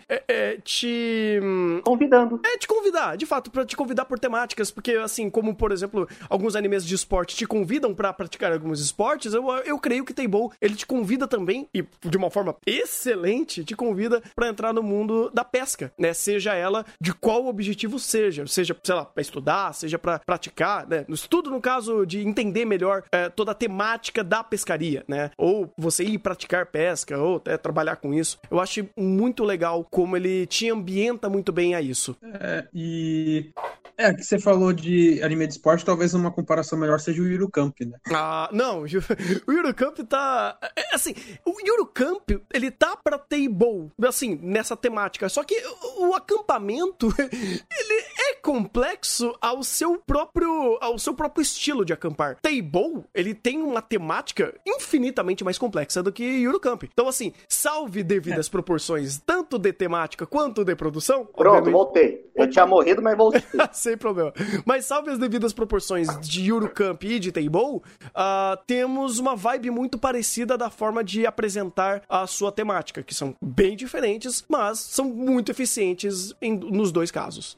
te. Convidando. É, te convidar, de fato, pra te convidar por temáticas. Porque, assim, como, por exemplo, alguns animes de esporte te convidam para praticar alguns esportes, eu, eu creio que Table ele te convida também, e de uma forma excelente, te convida para entrar no mundo da pesca, né? Seja ela de qual objetivo seja, seja, sei lá, pra estudar, seja para praticar, né? No estudo, no caso de entender melhor é, toda a temática da pescaria, né? Ou você ir praticar pesca, ou até trabalhar com isso. Eu acho muito legal como ele te ambienta muito bem a isso. É, e é, que você falou de anime de esporte, talvez uma comparação melhor seja o Eurocamp, né? Ah, não, o Eurocamp tá. É, assim, o Eurocamp, ele tá pra table, assim, nessa temática. Só que o acampamento, ele é complexo ao seu próprio ao seu próprio estilo de acampar. Table, ele tem uma temática infinitamente mais complexa do que Eurocamp. Então, assim, salve devidas é. proporções, tanto de temática quanto de produção. Pronto, obviamente... voltei. Eu tinha morrido, mas voltei. Sem problema. Mas salve as devidas proporções de Eurocamp e de Table, uh, temos uma vibe muito parecida da forma de apresentar a sua temática, que são bem diferentes, mas são muito eficientes em, nos dois casos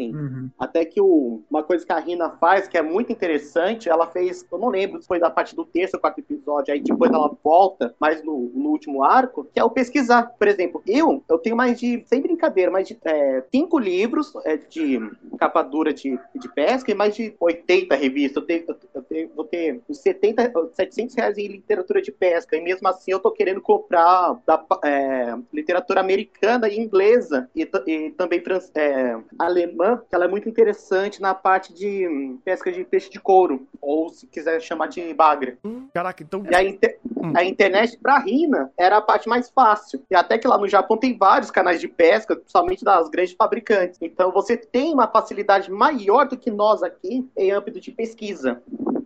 assim. Uhum. Até que o, uma coisa que a Rina faz, que é muito interessante, ela fez, eu não lembro se foi da parte do terceiro ou quarto episódio, aí depois ela volta, mais no, no último arco, que é o pesquisar. Por exemplo, eu, eu tenho mais de, sem brincadeira, mais de é, cinco livros é, de capa dura de, de pesca e mais de 80 revistas. Eu, tenho, eu, tenho, vou ter uns 70, 700 reais em literatura de pesca, e mesmo assim eu tô querendo comprar da, é, literatura americana e inglesa, e, e também é, alemã que ela é muito interessante na parte de hum, pesca de peixe de couro, ou se quiser chamar de bagra. Hum, caraca, então. E a, inter... hum. a internet pra Rina era a parte mais fácil. E até que lá no Japão tem vários canais de pesca, principalmente das grandes fabricantes. Então você tem uma facilidade maior do que nós aqui em âmbito de pesquisa.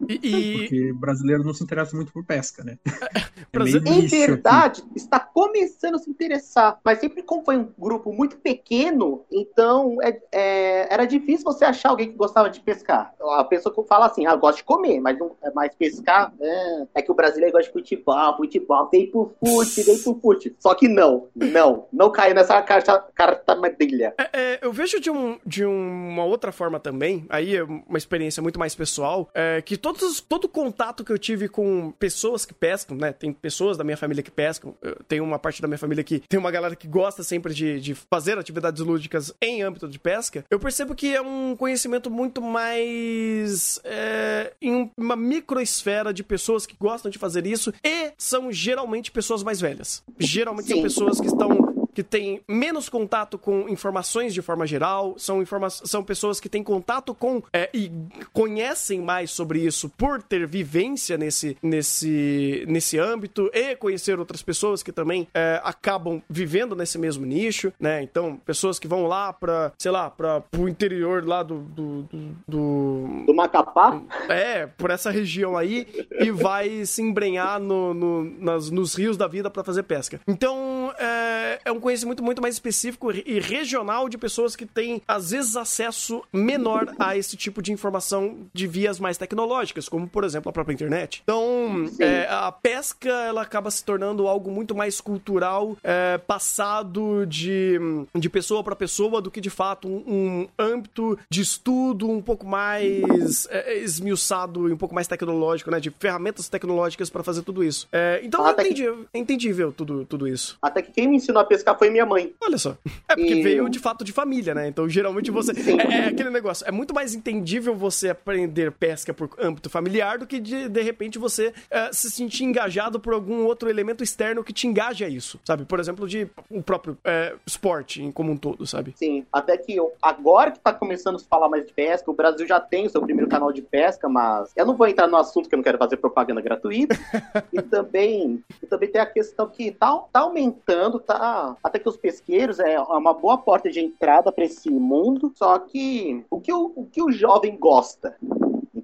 E, e... Porque brasileiro não se interessa muito por pesca, né? É, é em verdade, aqui. está começando a se interessar. Mas sempre como foi um grupo muito pequeno, então é, é, era difícil você achar alguém que gostava de pescar. A pessoa que fala assim, ah, gosta de comer, mas, não, é mais pescar é, é que o brasileiro gosta de futebol, futebol, vem pro fute, vem pro fute. Só que não, não, não caiu nessa carta, carta madrilha. É, é, eu vejo de, um, de uma outra forma também, aí é uma experiência muito mais pessoal, é, que todo todos, todo contato que eu tive com pessoas que pescam, né? Tem pessoas da minha família que pescam, tem uma parte da minha família que tem uma galera que gosta sempre de, de fazer atividades lúdicas em âmbito de pesca. Eu percebo que é um conhecimento muito mais é, em uma microesfera de pessoas que gostam de fazer isso e são geralmente pessoas mais velhas. Geralmente Sim. são pessoas que estão que têm menos contato com informações de forma geral, são, informa são pessoas que têm contato com é, e conhecem mais sobre isso por ter vivência nesse, nesse, nesse âmbito e conhecer outras pessoas que também é, acabam vivendo nesse mesmo nicho, né? Então, pessoas que vão lá para, sei lá, para o interior lá do do, do do, do Macapá? É, por essa região aí e vai se embrenhar no, no nas, nos rios da vida para fazer pesca. Então, é, é um conhecimento muito mais específico e regional de pessoas que têm, às vezes, acesso menor a esse tipo de informação de vias mais tecnológicas, como, por exemplo, a própria internet. Então, é, a pesca, ela acaba se tornando algo muito mais cultural, é, passado de, de pessoa para pessoa, do que, de fato, um, um âmbito de estudo um pouco mais é, esmiuçado e um pouco mais tecnológico, né? De ferramentas tecnológicas para fazer tudo isso. É, então, é entendi, que... entendível tudo, tudo isso. Até que quem me ensinou a pescar foi minha mãe. Olha só. É porque e... veio de fato de família, né? Então geralmente você. É, é, aquele negócio. É muito mais entendível você aprender pesca por âmbito familiar do que de, de repente você é, se sentir engajado por algum outro elemento externo que te engaje a isso, sabe? Por exemplo, de o próprio é, esporte em como um todo, sabe? Sim. Até que eu, agora que tá começando a se falar mais de pesca, o Brasil já tem o seu primeiro canal de pesca, mas eu não vou entrar no assunto que eu não quero fazer propaganda gratuita. e também, e também tem a questão que tá, tá aumentando, tá até que os pesqueiros é uma boa porta de entrada para esse mundo, só que o que o, o que o jovem gosta?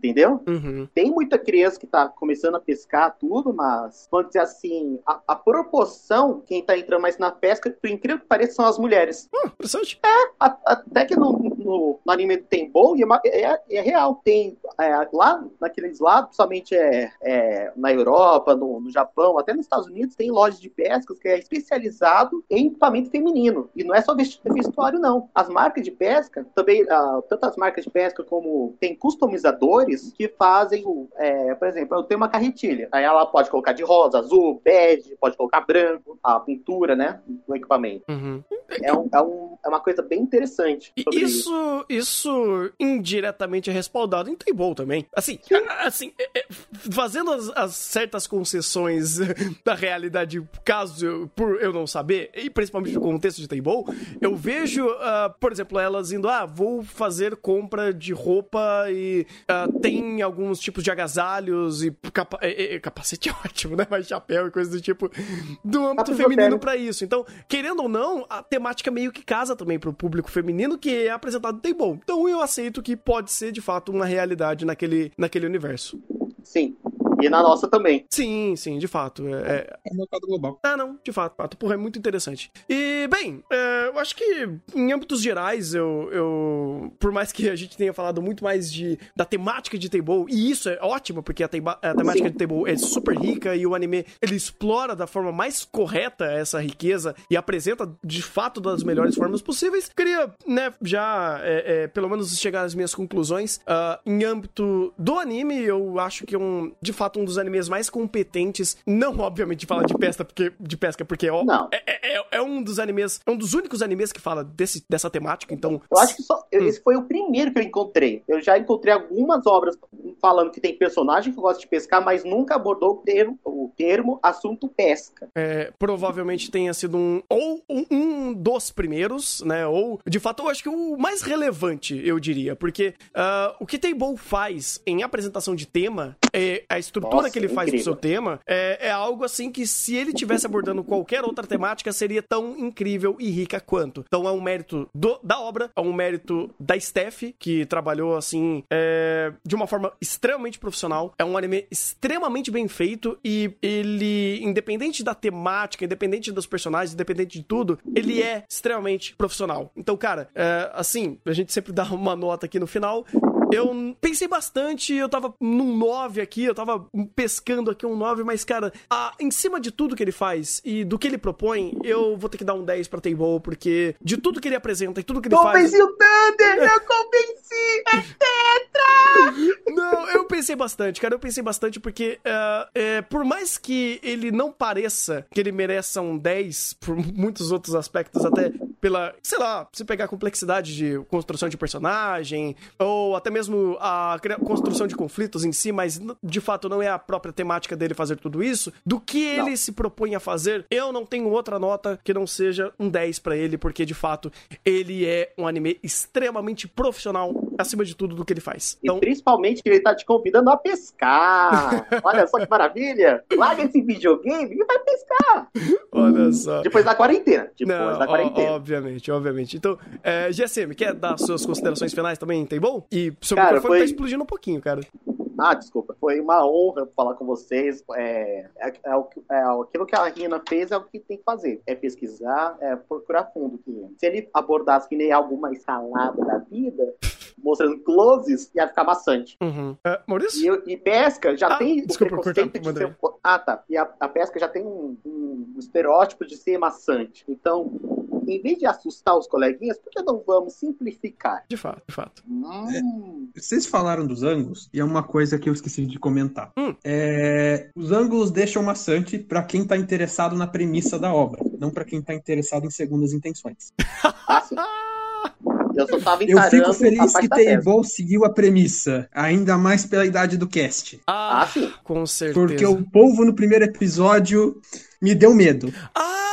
Entendeu? Uhum. Tem muita criança que tá começando a pescar tudo, mas, vamos dizer assim, a, a proporção, quem tá entrando mais na pesca, por incrível que pareça, são as mulheres. Hum, interessante. A- até que no, no, no anime do Tenbou é, uma- é, é real. Tem é, lá naqueles lados, principalmente é, é, na Europa, no, no Japão, até nos Estados Unidos, tem lojas de pescas que é especializado em equipamento feminino. E não é só vestuário, não. As marcas de pesca, também, ah, tanto as marcas de pesca como tem customizadores que fazem, o, é, por exemplo, eu tenho uma carretilha. Aí ela pode colocar de rosa, azul, bege, pode colocar branco, a pintura, né, no equipamento. Uhum. É, um- é um- é uma coisa bem interessante. E sobre isso, isso indiretamente é respaldado em Table também. Assim, assim, é- é, fazendo as, as certas concessões da realidade, caso eu, por eu não saber, e principalmente no contexto de Table, eu vejo, ah, por exemplo, elas indo, ah, vou fazer compra de roupa e ah, tem alguns tipos de agasalhos e capa é- é- capacete é ótimo, né? Mas chapéu e coisas do tipo, do âmbito feminino papel. pra isso. Então, querendo ou não, a temática meio que casa também pro público feminino que é apresentado no Table. Então eu aceito que pode ser de fato uma realidade naquele, naquele universo. Sim. E na nossa também. Sim, sim, de fato. É, é- É um mercado global. Ah, não, de fato, fato. Porra, é muito interessante. E, bem, é, eu acho que em âmbitos gerais, eu, eu. Por mais que a gente tenha falado muito mais de, da temática de Table, e isso é ótimo, porque a, tema- a temática Sim. de Table é super rica e o anime ele explora da forma mais correta essa riqueza e apresenta de fato das melhores formas possíveis. Queria, né, já é, é, pelo menos chegar às minhas conclusões. Ah, em âmbito do anime, eu acho que é um, de fato, um dos animes mais competentes. Não, obviamente, de falar de pesca, porque, de pesca, porque ó, Não. é, é- é- é um dos animes, é um dos únicos animes que fala desse, dessa temática, então. Eu acho que só. Hum. Esse foi o primeiro que eu encontrei. Eu já encontrei algumas obras falando que tem personagem que gosta de pescar, mas nunca abordou o termo, o termo assunto pesca. é, provavelmente tenha sido um ou um, um dos primeiros, né? Ou de fato eu acho que o mais relevante, eu diria, porque ah, o que Table faz em apresentação de tema, é, a estrutura Nossa, que ele faz pro seu tema é, é algo assim que se ele tivesse abordando qualquer outra temática seria tão incrível e rica quanto. Então é um mérito do- da obra, é um mérito da Steph que trabalhou assim é, de uma forma extremamente profissional. É um anime extremamente bem feito e ele, independente da temática, independente dos personagens, independente de tudo, ele é extremamente profissional. Então, cara, é, assim, a gente sempre dá uma nota aqui no final. Eu pensei bastante, eu tava num 9 aqui, eu tava pescando aqui um 9, mas, cara, a- em cima de tudo que ele faz e do que ele propõe, eu vou ter que dar um 10 pra Table, porque de tudo que ele apresenta e tudo que ele faz. Convenci o Thunder! Eu convenci! É tetra! Não, eu pensei bastante, cara. Eu pensei bastante porque, é, é, por mais que ele não pareça que ele mereça um 10, por muitos outros aspectos, até pela, sei lá, se pegar a complexidade de construção de personagem, ou até mesmo a construção de conflitos em si, mas de fato não é a própria temática dele fazer tudo isso, do que ele Não. se propõe a fazer, eu não tenho outra nota que não seja um 10 pra ele, porque de fato ele é um anime extremamente profissional acima de tudo do que ele faz. E Então, principalmente que ele tá te convidando a pescar. Olha só que maravilha! Larga esse videogame e vai pescar. olha só. Depois da quarentena. Depois Não, da ó- quarentena. obviamente, obviamente. Então, é, GSM, quer dar suas considerações finais também? Tem bom? E seu Cara, microfone foi- tá explodindo um pouquinho, cara. Ah, desculpa. Foi uma honra falar com vocês. É, é, é é aquilo que a Rina fez é o que tem que fazer. É pesquisar, é procurar fundo. Se ele abordasse que nem alguma escalada da vida, mostrando closes, ia ficar maçante. Uhum. É, Maurício? E, e pesca já Ah, tem desculpa, o preconceito cortar, de ser... Ah, tá. E a, a pesca já tem um, um estereótipo de ser maçante. Então, em vez de assustar os coleguinhas, por que não vamos simplificar? De fato, de fato. Hum, Vocês falaram dos ângulos, e é uma coisa que eu esqueci de comentar. Hum. É, os ângulos deixam maçante pra quem tá interessado na premissa da obra, não pra quem tá interessado em segundas intenções. assim, eu só tava Eu fico feliz que. Table seguiu a premissa, ainda mais pela idade do cast. Ah, Ah, sim. com certeza. Porque o povo no primeiro episódio me deu medo. Ah,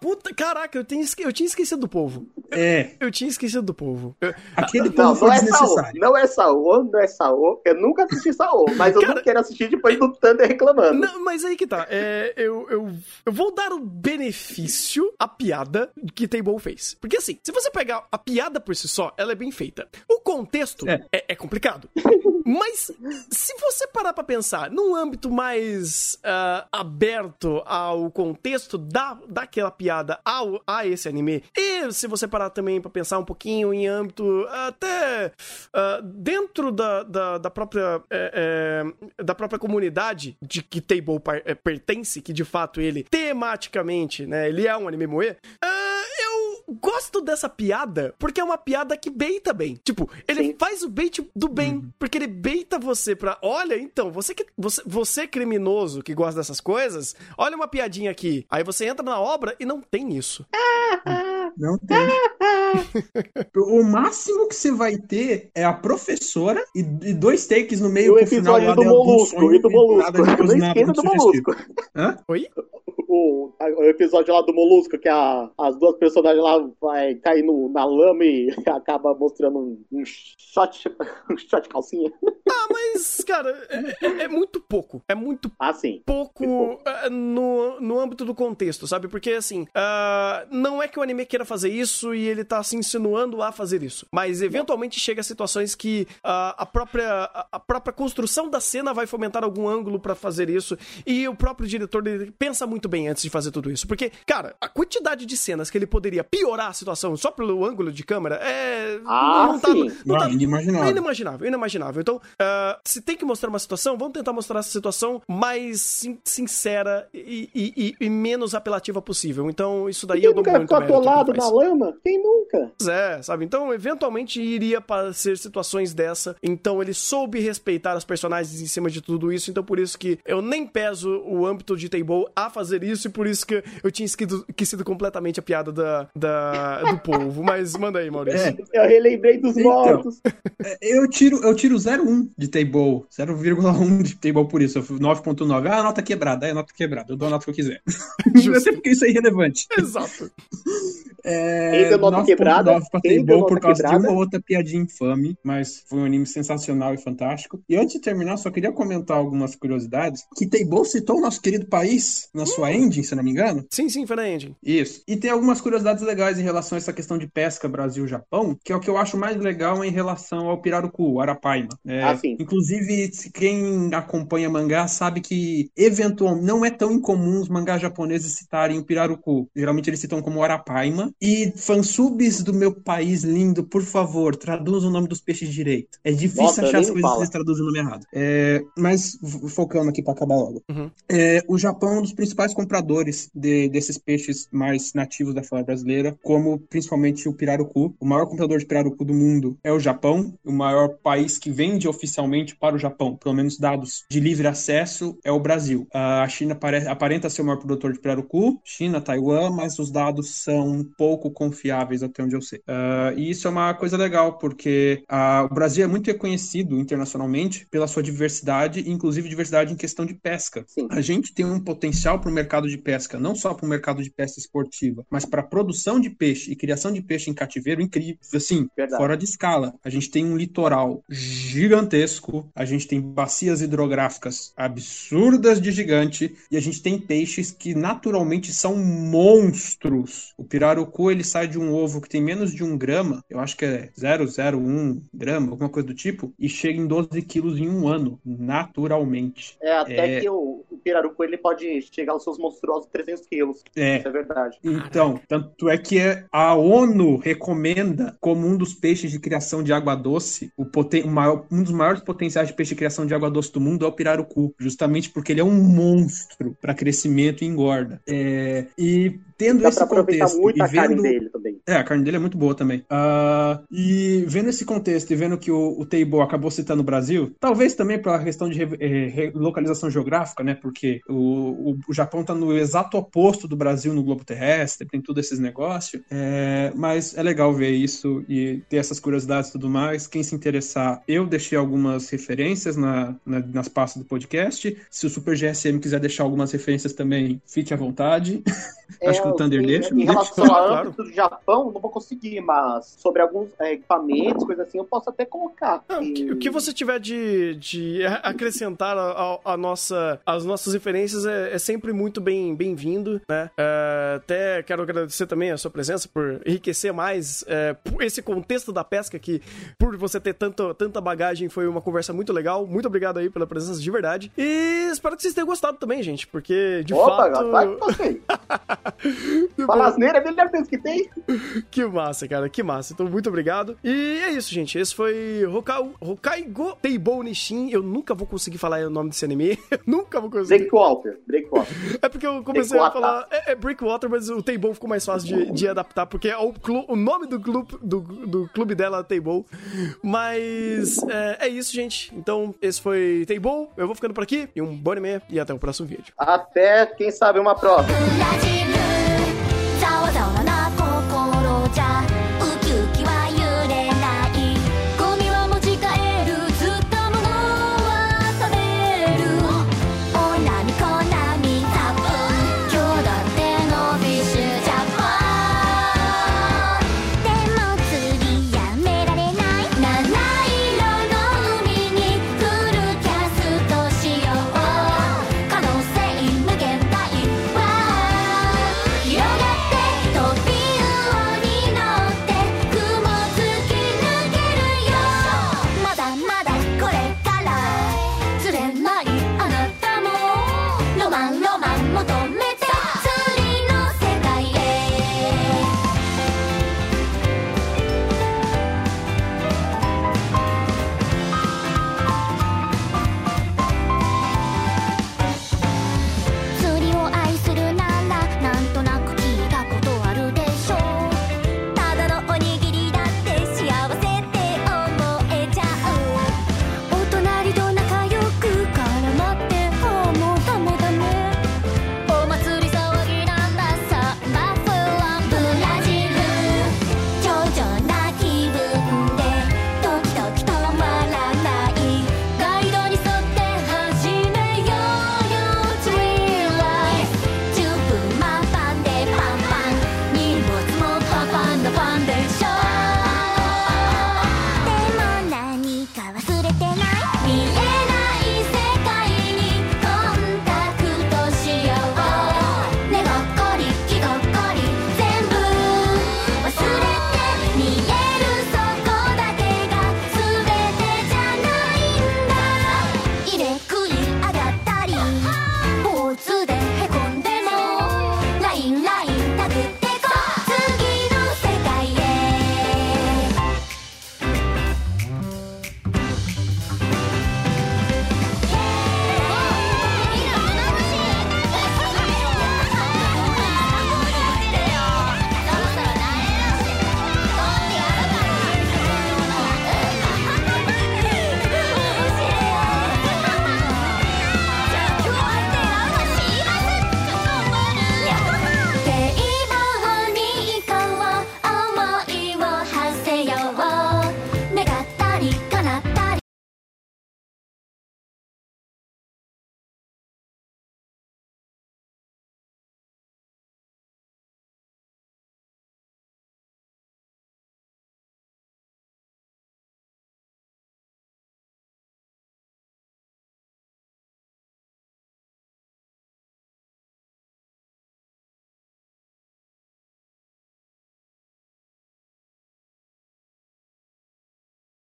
puta, caraca, eu, tenho esque- eu tinha esquecido do povo. É, Eu tinha esquecido do povo. Eu- aquele Não, povo não foi é Saô. Não é Saô, não é Saô. Eu nunca assisti Saô, mas eu Cara- não quero assistir depois do Thunder reclamando. Não, mas aí que tá. É, eu, eu, eu vou dar o benefício à piada que Table fez. Porque assim, se você pegar a piada por si só, ela é bem feita. O contexto É. é, é complicado. Mas se você parar pra pensar num âmbito mais uh, aberto ao contexto da, daquela piada ao, a esse anime, e se você parar também pra pensar um pouquinho em âmbito até uh, dentro da, da, da própria é, é, da própria comunidade de que Table é, pertence, que de fato ele tematicamente, né, ele é um anime moe, uh, eu gosto dessa piada porque é uma piada que beita bem. Tipo, ele Sim. faz o bait do bem, uhum. porque ele beita você pra. Olha, então, você que você, você criminoso que gosta dessas coisas, olha uma piadinha aqui. Aí você entra na obra e não tem isso. Não tem. O máximo que você vai ter é a professora e, e dois takes no meio o episódio do Molusco. E do Molusco. Não esqueça do Molusco. Hã? Oi? o, o episódio lá do Molusco, que a, as duas personagens lá vai cair no, na lama e acaba mostrando um, um shot, um shot de calcinha. Ah, mas, cara, é, é, é muito pouco. É muito ah, sim. pouco, pouco. Uh, no, no âmbito do contexto, sabe? Porque, assim, uh, não é que o anime queira fazer isso e ele tá se insinuando a fazer isso. Mas, eventualmente, chega a situações que uh, a, própria, a própria construção da cena vai fomentar algum ângulo para fazer isso. E o próprio diretor ele pensa muito bem antes de fazer tudo isso. Porque, cara, a quantidade de cenas que ele poderia piorar a situação só pelo ângulo de câmera é. Ah, não, tá, sim. não, tá, inimaginável. É inimaginável, inimaginável. Então, uh, se tem que mostrar uma situação, vamos tentar mostrar essa situação mais sin sincera e, e, e, menos apelativa possível. Então, isso daí eu dou nunca ficou atolado na lama? Quem É, sabe? Então, eventualmente iria ser situações dessa. Então, ele soube respeitar as personagens em cima de tudo isso. Então, por isso que eu nem peso o âmbito de Table a fazer isso e por isso que eu tinha esquecido, esquecido completamente a piada da, da, do povo. Mas manda aí, Maurício. É. Eu relembrei dos então, mortos. É, eu tiro, eu tiro 0,1 de Table, 0,1 de Table por isso. 9,9. Ah, a nota quebrada, é a nota quebrada. Eu dou a nota que eu quiser. Até porque isso é irrelevante. Exato. É, Quem deu nota quebrada? pra Table por causa quebrada? de uma outra piadinha infame, mas foi um anime sensacional e fantástico. E antes de terminar, só queria comentar algumas curiosidades. Que Table citou o nosso querido país na sua hum. engine, se não me engano. Sim, sim, foi na engine. Isso. E tem algumas curiosidades legais em relação a essa questão de pesca Brasil-Japão, que é o que eu acho mais legal em relação ao pirarucu, o arapaima. É, ah, sim. Inclusive, quem acompanha mangá sabe que eventualmente não é tão incomum os mangás japoneses citarem o pirarucu. Geralmente eles citam como arapaima. E fansubs do meu país lindo, por favor, traduzam o nome dos peixes direito. É difícil Nossa, achar as coisas que traduzem o nome errado. É, mas focando aqui para acabar logo. Uhum. É, o Japão é um dos principais compradores de, desses peixes mais nativos da flora brasileira, como principalmente o pirarucu. O maior comprador de pirarucu do mundo é o Japão, o maior país que vende oficialmente para o Japão, pelo menos dados de livre acesso, é o Brasil. A China aparenta ser o maior produtor de pirarucu, China, Taiwan, mas os dados são pouco confiáveis até onde eu sei. Uh, e isso é uma coisa legal, porque uh, o Brasil é muito reconhecido internacionalmente pela sua diversidade, inclusive diversidade em questão de pesca. Sim. A gente tem um potencial para o mercado de pesca, não só para o mercado de pesca esportiva, mas para produção de peixe e criação de peixe em cativeiro incrível, assim, Verdade. fora de escala. A gente tem um litoral gigantesco, a gente tem bacias hidrográficas absurdas de gigante e a gente tem peixes que naturalmente são monstros. O pirarucu ele sai de um ovo que tem menos de um grama, eu acho que é 001 grama, alguma coisa do tipo, e chega em 12 quilos em um ano, naturalmente. É, até é... que o, o pirarucu ele pode chegar aos seus monstruosos 300 quilos. É. Isso é verdade. Então, tanto é que a ONU recomenda como um dos peixes de criação de água doce, o poten o maior, um dos maiores potenciais de peixe de criação de água doce do mundo é o pirarucu, justamente porque ele é um monstro para crescimento e engorda. É, e tendo Dá esse contexto muito e a vendo carne dele também. É, a carne dele é muito boa também. Uh, e vendo esse contexto e vendo que o, o Teibo acabou citando o Brasil, talvez também pela questão de re, localização geográfica, né? Porque o, o, o Japão está no exato oposto do Brasil no globo terrestre, tem tudo esses negócios. É, mas é legal ver isso e ter essas curiosidades e tudo mais. Quem se interessar, eu deixei algumas referências na, na, nas pastas do podcast. Se o Super GSM quiser deixar algumas referências também, fique à vontade. É, Acho que do Thunder em, Nation? em relação Deixa ao falar, claro. âmbito do Japão, não vou conseguir, mas sobre alguns é, equipamentos, coisas assim, eu posso até colocar. Não, o E- que- o que você tiver de, de acrescentar a, a- a nossa, as nossas referências é, é sempre muito bem- bem-vindo, né? É, até quero agradecer também a sua presença por enriquecer mais por esse contexto da pesca que, por você ter tanto, tanta bagagem, foi uma conversa muito legal. Muito obrigado aí pela presença de verdade. E espero que vocês tenham gostado também, gente, porque de Opa, fato... gato, vai que Tipo, Fala asneira é a melhor coisa que tem. Que massa, cara, que massa. Então, muito obrigado. E é isso, gente. Esse foi Hokau, Hokaigo Nishin. Eu nunca vou conseguir falar o nome desse anime. nunca vou conseguir. Breakwater. Breakwater. É porque eu comecei Breakwater. a falar. É, é, Breakwater, mas o Table ficou mais fácil de, de adaptar, porque é o, clu, o nome do clube, do, do clube dela é Table. Mas é, é, isso, gente. Então, esse foi Table. Eu vou ficando por aqui. E um bom anime. E até o próximo vídeo. Até, quem sabe, uma próxima. 家。